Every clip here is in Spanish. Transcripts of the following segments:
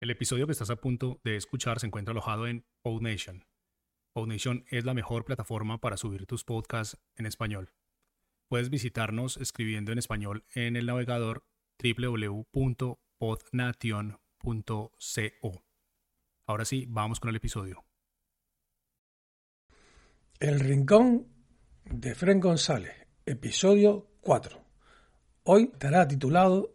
El episodio que estás a punto de escuchar se encuentra alojado en PodNation. PodNation es la mejor plataforma para subir tus podcasts en español. Puedes visitarnos escribiendo en español en el navegador www.podnation.co. Ahora sí, vamos con el episodio. El Rincón de Fren González, episodio 4. Hoy estará titulado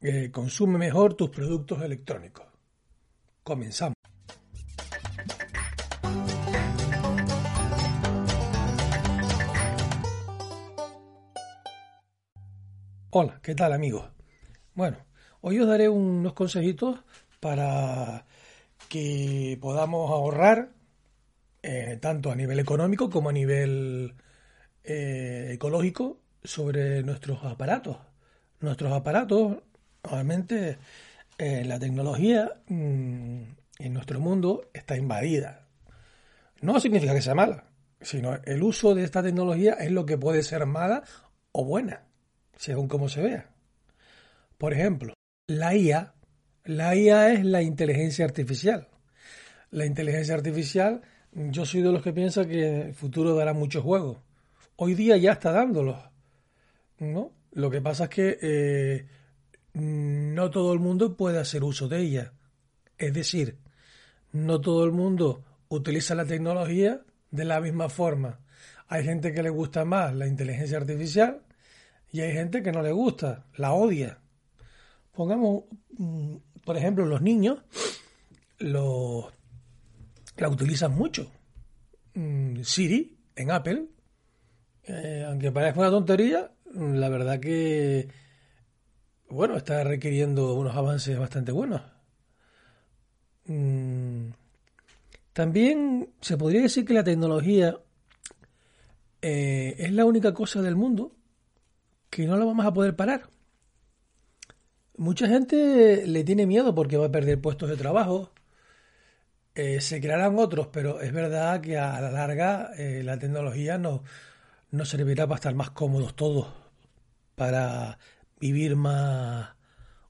eh, Consume mejor tus productos electrónicos. Comenzamos. Hola, ¿qué tal amigos? Bueno, hoy os daré unos consejitos para que podamos ahorrar eh, tanto a nivel económico como a nivel eh, ecológico sobre nuestros aparatos. Nuestros aparatos, obviamente, eh, la tecnología mm, en nuestro mundo está invadida. No significa que sea mala, sino el uso de esta tecnología es lo que puede ser mala o buena, según cómo se vea. Por ejemplo, la IA. La IA es la inteligencia artificial. La inteligencia artificial, yo soy de los que piensa que el futuro dará muchos juegos. Hoy día ya está dándolos. ¿no? Lo que pasa es que eh, no todo el mundo puede hacer uso de ella. Es decir, no todo el mundo utiliza la tecnología de la misma forma. Hay gente que le gusta más la inteligencia artificial y hay gente que no le gusta, la odia. Pongamos, mm, por ejemplo, los niños lo, la utilizan mucho. Mm, Siri en Apple, eh, aunque parezca una tontería, la verdad que bueno, está requiriendo unos avances bastante buenos. Mm, también se podría decir que la tecnología eh, es la única cosa del mundo que no la vamos a poder parar. Mucha gente le tiene miedo porque va a perder puestos de trabajo. Eh, se crearán otros, pero es verdad que a la larga eh, la tecnología nos, nos servirá para estar más cómodos todos, para vivir más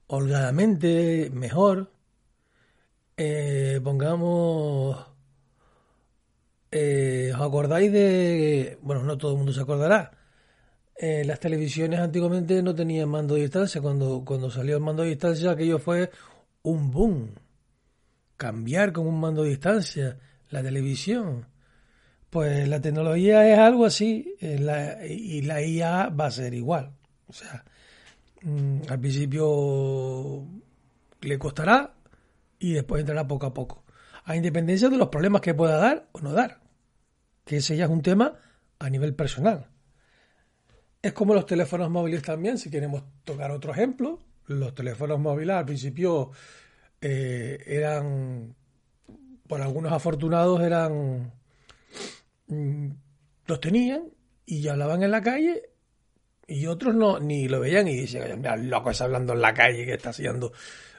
holgadamente, mejor. Eh, pongamos, eh, ¿os acordáis de, bueno, no todo el mundo se acordará, eh, las televisiones antiguamente no tenían mando de distancia, cuando, cuando salió el mando de distancia aquello fue un boom, cambiar con un mando de distancia la televisión. Pues la tecnología es algo así y la IA va a ser igual. O sea, Mm, al principio le costará y después entrará poco a poco. A independencia de los problemas que pueda dar o no dar. Que ese ya es un tema a nivel personal. Es como los teléfonos móviles también, si queremos tocar otro ejemplo. Los teléfonos móviles al principio eh, eran, por algunos afortunados, eran, mm, los tenían y hablaban en la calle y otros no ni lo veían y decían, mira, loco está hablando en la calle, ¿qué está haciendo?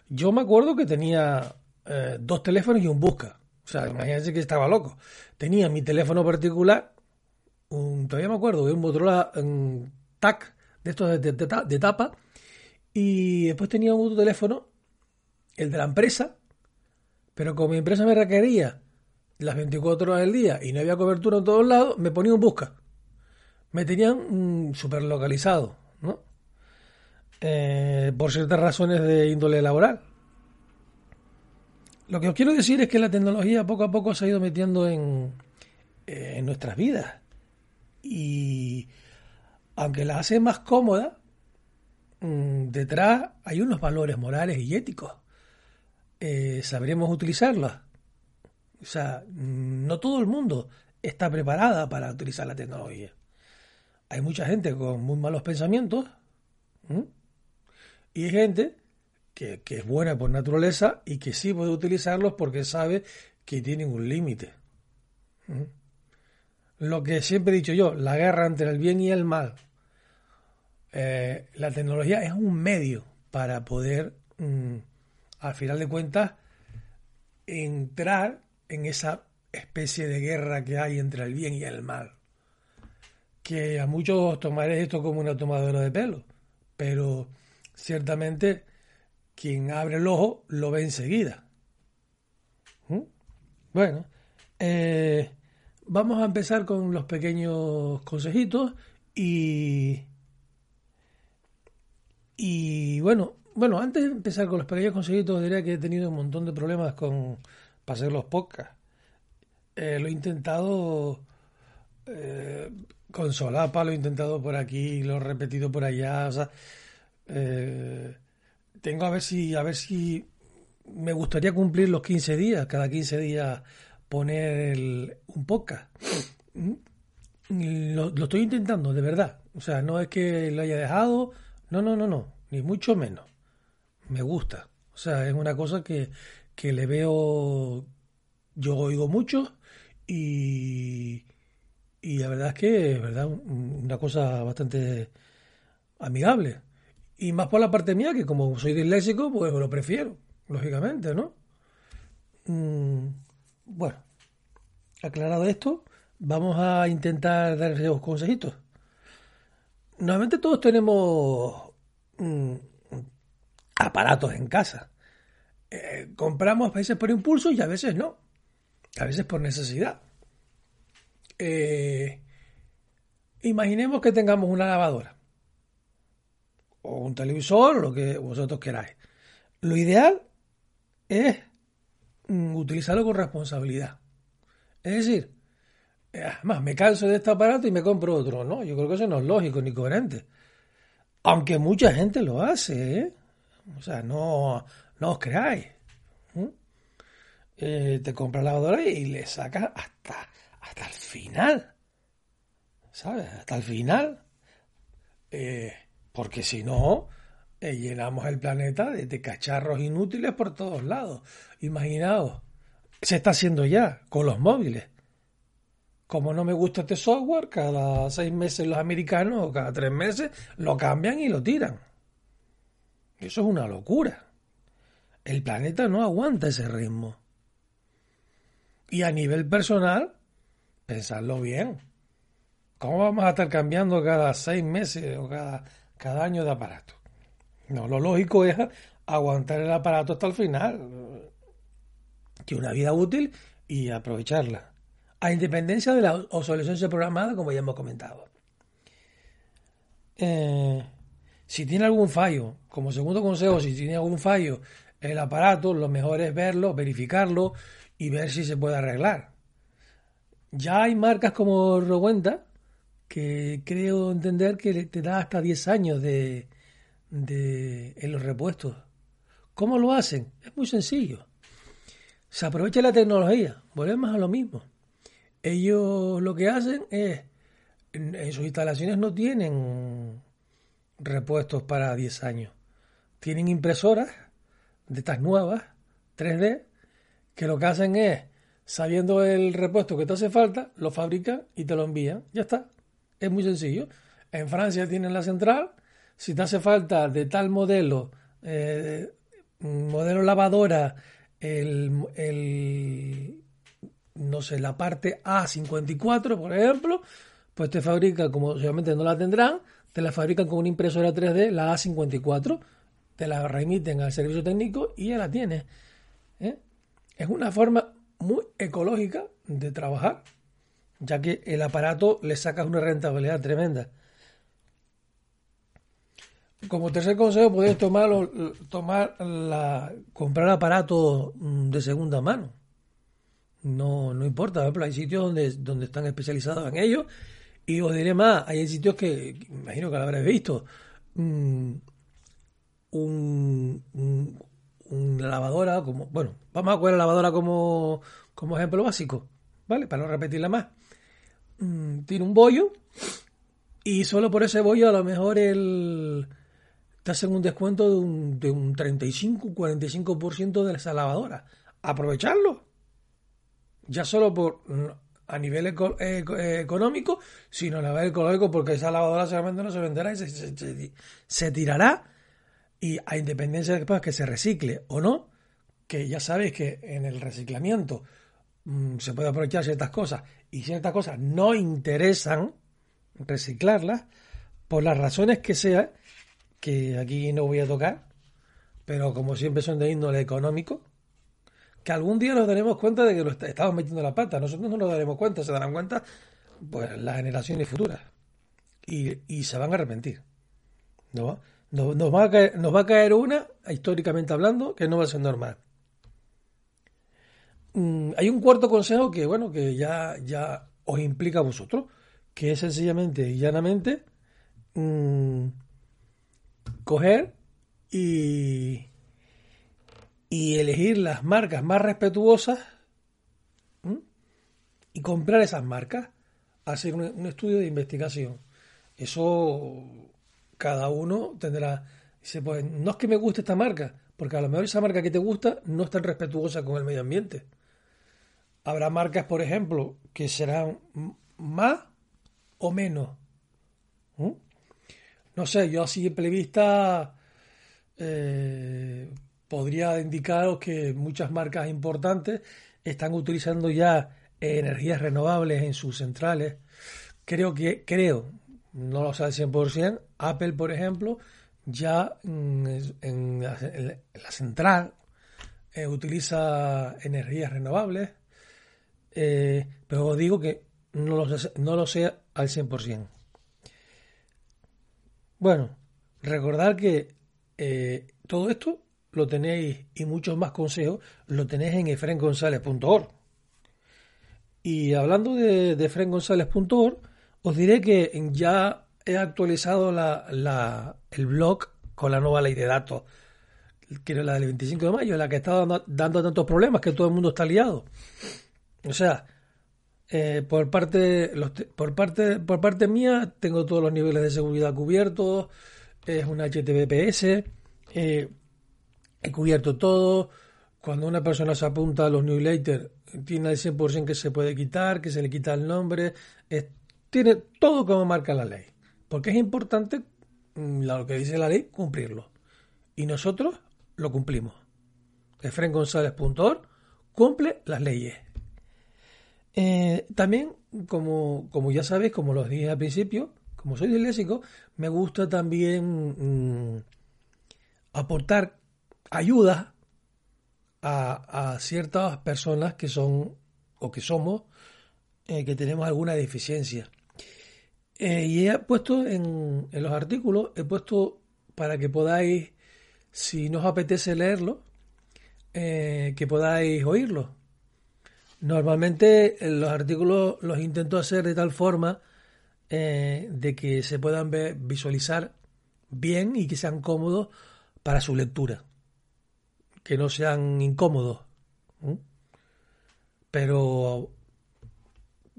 Yo me acuerdo que tenía eh, dos teléfonos y un busca. O sea, imagínense que estaba loco. Tenía mi teléfono particular, un, todavía me acuerdo, un Motorola un TAC de estos de, de, tapa, y después tenía un otro teléfono, el de la empresa, pero como mi empresa me requería las 24 horas del día y no había cobertura en todos lados, me ponía un busca me tenían mm, súper localizado, ¿no? Eh, por ciertas razones de índole laboral. Lo que os quiero decir es que la tecnología poco a poco se ha ido metiendo en, eh, en nuestras vidas. Y aunque la hace más cómoda, mm, detrás hay unos valores morales y éticos. Eh, sabremos utilizarla. O sea, mm, no todo el mundo está preparada para utilizar la tecnología hay mucha gente con muy malos pensamientos y hay gente que, es buena por naturaleza y que sí puede utilizarlos porque sabe que tienen un límite. Lo que siempre he dicho yo, la guerra entre el bien y el mal. Eh, la tecnología es un medio para poder, mm, al final de cuentas, entrar en esa especie de guerra que hay entre el bien y el mal que a muchos tomaré esto como una tomadora de pelo, pero ciertamente quien abre el ojo lo ve enseguida. Bueno, eh, vamos a empezar con los pequeños consejitos y y bueno, bueno, antes de empezar con los pequeños consejitos diría que he tenido un montón de problemas con para hacer los podcasts. Eh, lo he intentado eh, con solapa, lo he intentado por aquí, lo he repetido por allá, o sea, eh, tengo a ver si a ver si me gustaría cumplir los 15 días, cada 15 días poner un podcast. Mm, lo, lo, estoy intentando, de verdad. O sea, no es que lo haya dejado, no, no, no, no, ni mucho menos. Me gusta. O sea, es una cosa que, que le veo, yo oigo mucho y, y la verdad es que verdad, una cosa bastante amigable. Y más por la parte mía, que como soy disléxico, pues lo prefiero lógicamente, ¿no? Mm, bueno, aclarado esto, vamos a intentar dar esos consejitos. Normalmente todos tenemos mm, aparatos en casa. Eh, compramos a veces por impulso y a veces no. A veces por necesidad. Eh, imaginemos que tengamos una lavadora o un televisor lo que vosotros queráis. Lo ideal es mm, utilizarlo con responsabilidad. Es decir, además me canso de este aparato y me compro otro. No, yo creo que eso no es lógico ni coherente. Aunque mucha gente lo hace, ¿eh? O sea, no, no os creáis. Eh, te compras la lavadora y le sacas hasta, hasta el final. ¿Sabes? Hasta el final. Eh, porque si no, eh, llenamos el planeta de, cacharros inútiles por todos lados. Imaginaos, se está haciendo ya con los móviles. Como no me gusta este software, cada seis meses los americanos o cada tres meses lo cambian y lo tiran. Eso es una locura. El planeta no aguanta ese ritmo. Y a nivel personal, pensadlo bien. ¿Cómo vamos a estar cambiando cada seis meses o cada, cada año de aparato? No, lo lógico es aguantar el aparato hasta el final, que una vida útil y aprovecharla, a independencia de la obsolescencia programada, como ya hemos comentado. Eh, si tiene algún fallo, como segundo consejo, si tiene algún fallo el aparato, lo mejor es verlo, verificarlo y ver si se puede arreglar. Ya hay marcas como Rowenta que creo entender que te da hasta 10 años de, de, en los repuestos. ¿Cómo lo hacen? Es muy sencillo. Se aprovecha la tecnología, volvemos a lo mismo. Ellos lo que hacen es, en, sus instalaciones no tienen repuestos para 10 años. Tienen impresoras de estas nuevas, 3D, que lo que hacen es, sabiendo el repuesto que te hace falta, lo fabrican y te lo envían. Ya está. Es muy sencillo. En Francia tienen la central, si te hace falta de tal modelo, eh, modelo lavadora, el, no sé, la parte A54, por ejemplo, pues te fabrica, como obviamente no la tendrán, te la fabrican con una impresora 3D, la A54, te la remiten al servicio técnico y ya la tienes. ¿eh? Es una forma muy ecológica de trabajar, ya que el aparato le sacas una rentabilidad tremenda. Como tercer consejo, podéis tomar, tomar la, comprar aparatos mm, de segunda mano. No, no importa, por ejemplo, hay sitios donde, donde están especializados en ello. Y os diré más, hay sitios que, imagino que lo habréis visto, mm, un, una lavadora, como, bueno, vamos a coger la lavadora como, como ejemplo básico, ¿vale? Para no repetirla más. Mm, tiene un bollo y solo por ese bollo a lo mejor el te hacen un descuento de un, de un 35-45% de esa lavadora. Aprovecharlo. Ya solo por a nivel económico, sino a nivel ecológico, porque esa lavadora seguramente no se venderá y se, tirará. Y a independencia de que se recicle o no, que ya sabéis que en el reciclamiento mm, se puede aprovechar ciertas cosas y ciertas cosas no interesan reciclarlas por las razones que sean que aquí no voy a tocar, pero como siempre son de índole económico, que algún día nos daremos cuenta de que lo estamos metiendo la pata. Nosotros no nos daremos cuenta, se darán cuenta pues las generaciones futuras. Y, se van a arrepentir. ¿no? Nos, va a caer, una, históricamente hablando, que no va a ser normal. Mm, hay un cuarto consejo que, bueno, que ya, ya os implica a vosotros, que es sencillamente y llanamente mm, coger y, y elegir las marcas más respetuosas y comprar esas marcas, hacer un, estudio de investigación. Eso cada uno tendrá. Dice, pues no es que me guste esta marca, porque a lo mejor esa marca que te gusta no es tan respetuosa con el medio ambiente. Habrá marcas, por ejemplo, que serán más o menos. No sé, yo a simple vista eh, podría indicaros que muchas marcas importantes están utilizando ya energías renovables en sus centrales. Creo que, creo, no lo al 100%, Apple, por ejemplo, ya en, la, central eh, utiliza energías renovables, eh, pero os digo que no lo, no lo sé al 100%. Bueno, recordad que eh, todo esto lo tenéis y muchos más consejos lo tenéis en efrengonzález.org. Y hablando de, de os diré que ya he actualizado la, el blog con la nueva ley de datos, que era la del 25 de mayo, la que estaba dando, dando tantos problemas que todo el mundo está liado. O sea, eh, por parte por parte por parte mía tengo todos los niveles de seguridad cubiertos es un HTTPS eh, he cubierto todo cuando una persona se apunta a los newsletters tiene el 100% que se puede quitar que se le quita el nombre tiene todo como marca la ley porque es importante mm, lo que dice la ley cumplirlo. Y nosotros lo cumplimos. Efrengonzález.org cumple las leyes. Eh, también, como, como, ya sabéis, como lo dije al principio, como soy disléxico, me gusta también mm, aportar ayuda a, ciertas personas que son o que somos, eh, que tenemos alguna deficiencia. Eh, y he puesto en, los artículos, he puesto para que podáis, si nos apetece leerlo, que podáis oírlo. Normalmente eh, los artículos los intento hacer de tal forma eh, de que se puedan ver, visualizar bien y que sean cómodos para su lectura. Que no sean incómodos. Pero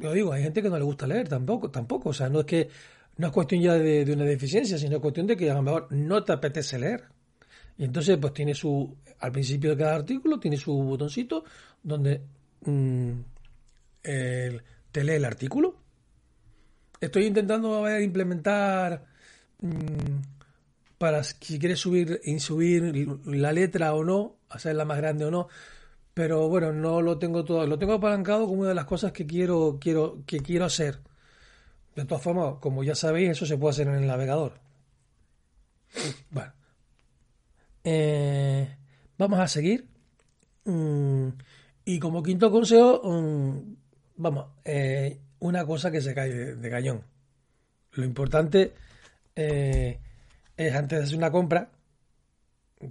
yo digo, hay gente que no le gusta leer tampoco, tampoco. O sea, no es que no es cuestión ya de, de una deficiencia, sino cuestión de que a lo mejor no te apetece leer. Y entonces, pues tiene su, al principio de cada artículo, tiene su botoncito donde Mm, te lee el artículo. Estoy intentando implementar mm, para si quieres subir, subir la letra o no, hacerla más grande o no. Pero bueno, no lo tengo todo, lo tengo apalancado como una de las cosas que quiero, quiero, que quiero hacer. De todas formas, como ya sabéis, eso se puede hacer en el navegador. Bueno. Eh, vamos a seguir. Mm, y como quinto consejo, vamos, eh, una cosa que se cae de, cañón. Lo importante eh, es antes de hacer una compra,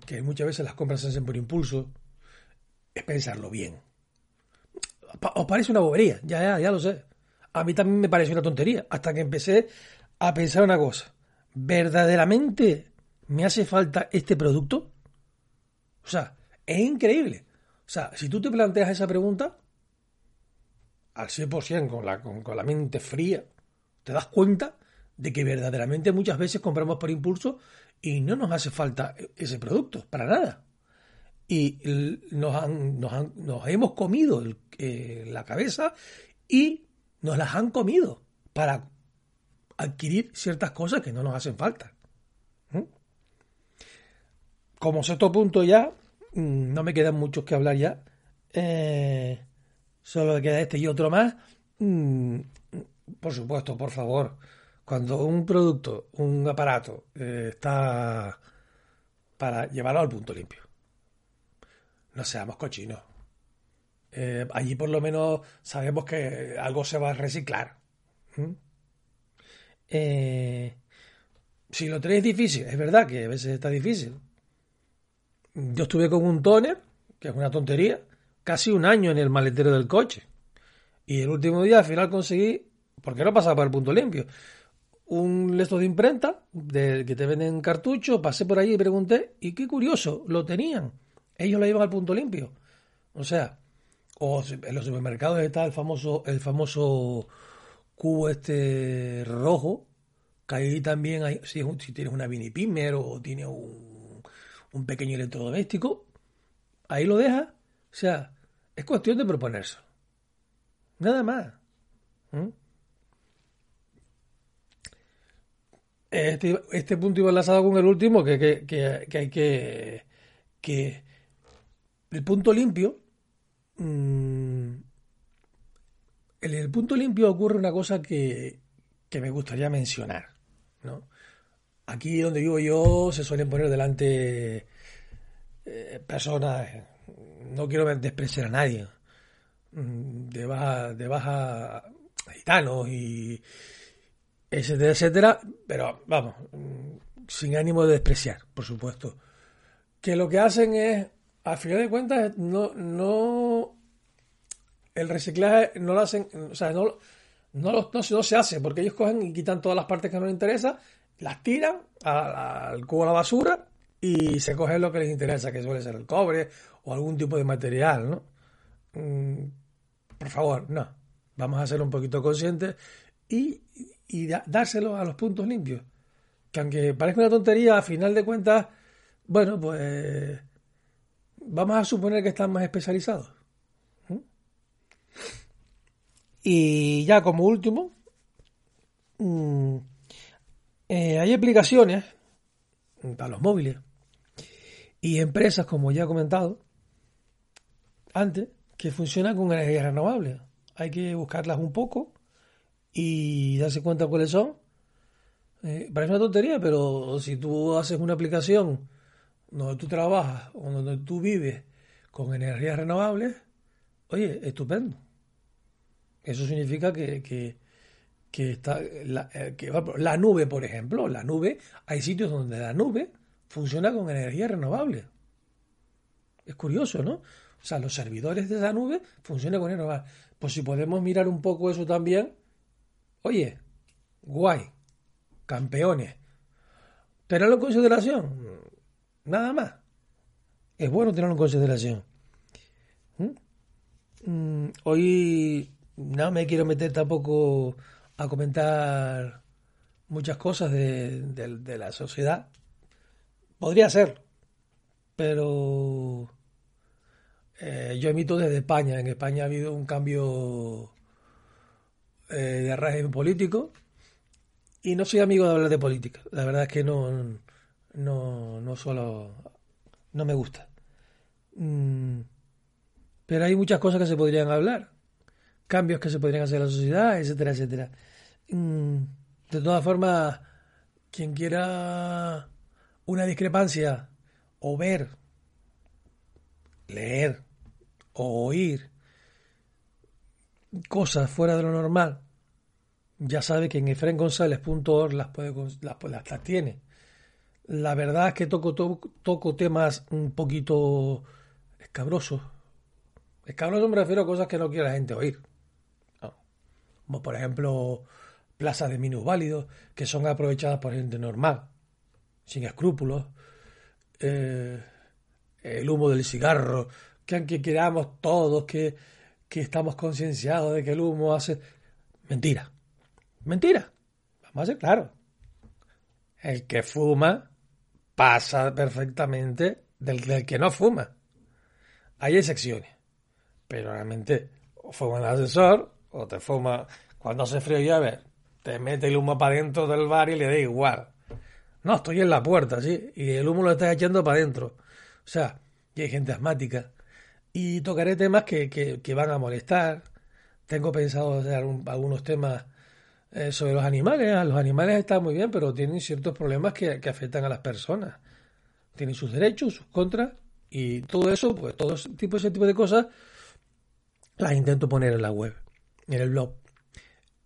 que muchas veces las compras se hacen por impulso, es pensarlo bien. Os parece una bobería, ya, ya, ya lo sé. A mí también me pareció una tontería, hasta que empecé a pensar una cosa. ¿Verdaderamente me hace falta este producto? O sea, es increíble. O sea, si tú te planteas esa pregunta, al 100% con la, con, con la mente fría, te das cuenta de que verdaderamente muchas veces compramos por impulso y no nos hace falta ese producto, para nada. Y nos, nos, hemos comido eh, la cabeza y nos las han comido para adquirir ciertas cosas que no nos hacen falta. ¿Mm? Como sexto punto ya, Mm, no me quedan muchos que hablar ya. Eh, solo queda este y otro más. Mm, por supuesto, por favor, cuando un producto, un aparato eh, está para llevarlo al punto limpio. No seamos cochinos. Eh, allí por lo menos sabemos que algo se va a reciclar. Eh, si lo tenéis difícil, es verdad que a veces está difícil. Yo estuve con un toner, que es una tontería, casi un año en el maletero del coche. Y el último día al final conseguí, porque no pasaba por el punto limpio, un lesto de imprenta de, que te venden cartucho, pasé por ahí y pregunté, y qué curioso, lo tenían. Ellos lo llevan al punto limpio. O sea, o en los supermercados está el famoso, el famoso cubo este rojo, que ahí también hay, si, tienes una mini pimer o tienes un, pequeño electrodoméstico, ahí lo dejas. O sea, es cuestión de proponerse. Nada más. ¿Mm? Este, este, punto iba enlazado con el último, que, que, que, hay que, que el punto limpio, mm, en el punto limpio ocurre una cosa que, que me gustaría mencionar. ¿no? Aquí donde vivo yo se suelen poner delante eh, personas, no quiero despreciar a nadie, mm, de baja, de baja gitanos y etcétera, etcétera, pero vamos, mm, sin ánimo de despreciar, por supuesto. Que lo que hacen es, al final de cuentas, no, no, el reciclaje no lo hacen, o sea, no, no, no, no se hace, porque ellos cogen y quitan todas las partes que no les interesa, las tiran al cubo de la basura y se cogen lo que les interesa, que suele ser el cobre o algún tipo de material, ¿no? Mm, por favor, no. Vamos a ser un poquito conscientes y y dárselo a los puntos limpios. Que aunque parezca una tontería, a final de cuentas, bueno, pues vamos a suponer que están más especializados. Y ya como último, mm, eh, hay aplicaciones para los móviles y empresas, como ya he comentado antes, que funcionan con energías renovables. Hay que buscarlas un poco y darse cuenta cuáles son. Eh, parece una tontería, pero si tú haces una aplicación donde tú trabajas o donde tú vives con energías renovables, oye, estupendo. Eso significa que, que, está la, eh, que, la nube, por ejemplo, la nube, hay sitios donde la nube funciona con energía renovable. Es curioso, ¿no? O sea, los servidores de esa nube funcionan con energía. Pues si podemos mirar un poco eso también, Oye, guay, campeones. Tenerlo en consideración, nada más. Es bueno tenerlo en consideración. ¿Mm? Mm, hoy no me quiero meter tampoco a comentar muchas cosas de, la sociedad. Podría ser, pero eh, yo emito desde España. En España ha habido un cambio eh, de régimen político y no soy amigo de hablar de política. La verdad es que no, no, no solo, no me gusta. Mm, pero hay muchas cosas que se podrían hablar, cambios que se podrían hacer en la sociedad, etcétera, etcétera. Mm, de todas formas, quien quiera una discrepancia o ver, leer o oír cosas fuera de lo normal, ya sabe que en efrengonzález.org las, puede, las, las, tiene. La verdad es que toco, toco, temas un poquito escabrosos. Escabrosos me refiero a cosas que no quiere la gente oír. Como por ejemplo plazas de minusválidos que son aprovechadas por gente normal, sin escrúpulos. Eh, el humo del cigarro, que aunque queramos todos que que estamos concienciados de que el humo hace... Mentira. Mentira. Vamos a ser claros. El que fuma pasa perfectamente del, que no fuma. Hay excepciones. Pero realmente, o fuma el ascensor, o te fuma cuando hace frío ya ver, te mete el humo para dentro del bar y le da igual. No, estoy en la puerta, sí, y el humo lo estás echando para adentro. O sea, y hay gente asmática, y tocaré temas que, que, van a molestar. Tengo pensado hacer algunos temas eh, sobre los animales. Los animales están muy bien, pero tienen ciertos problemas que, afectan a las personas. Tienen sus derechos, sus contras, y todo eso, pues todo ese tipo, ese tipo de cosas, las intento poner en la web, en el blog.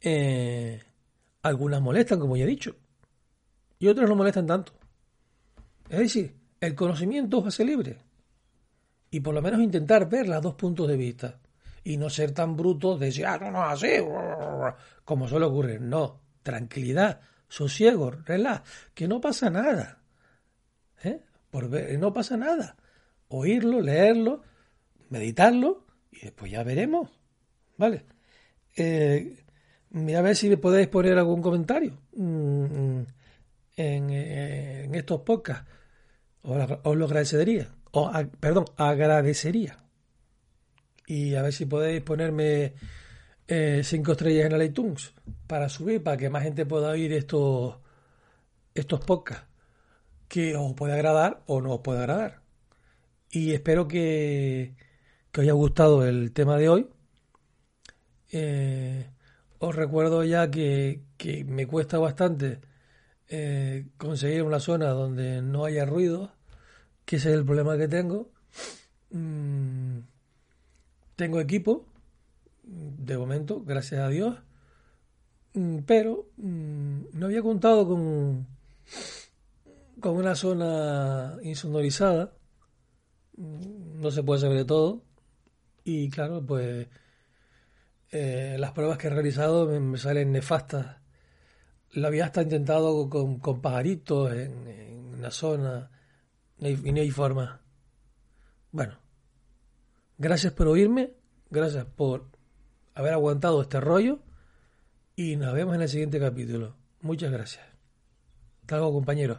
Eh, algunas molestan, como ya he dicho, y otras no molestan tanto. Es decir, el conocimiento hace libre. Y por lo menos intentar ver los dos puntos de vista. Y no ser tan brutos de decir, ah, no, no, así, como suele ocurrir. No, tranquilidad, sosiego, relax, que no pasa nada. ¿Eh? Por ver, no pasa nada. Oírlo, leerlo, meditarlo y después ya veremos. ¿Vale? Eh, mira a ver si podéis poner algún comentario mm, en, eh, en estos podcasts os, lo agradecería. O, perdón, agradecería. Y a ver si podéis ponerme eh, cinco estrellas en el iTunes para subir, para que más gente pueda oír estos, estos podcasts que os puede agradar o no os puede agradar. Y espero que, que os haya gustado el tema de hoy. Eh, os recuerdo ya que, que me cuesta bastante eh, conseguir una zona donde no haya ruido, que ese es el problema que tengo. Mm, tengo equipo, de momento, gracias a Dios, mm, pero mm, no había contado con, con una zona insonorizada. No se puede saber de todo. Y claro, pues eh, las pruebas que he realizado me salen nefastas lo había hasta intentado con, con pajaritos en, en la zona y no hay forma. Bueno, gracias por oírme, gracias por haber aguantado este rollo y nos vemos en el siguiente capítulo. Muchas gracias. Hasta luego, compañeros.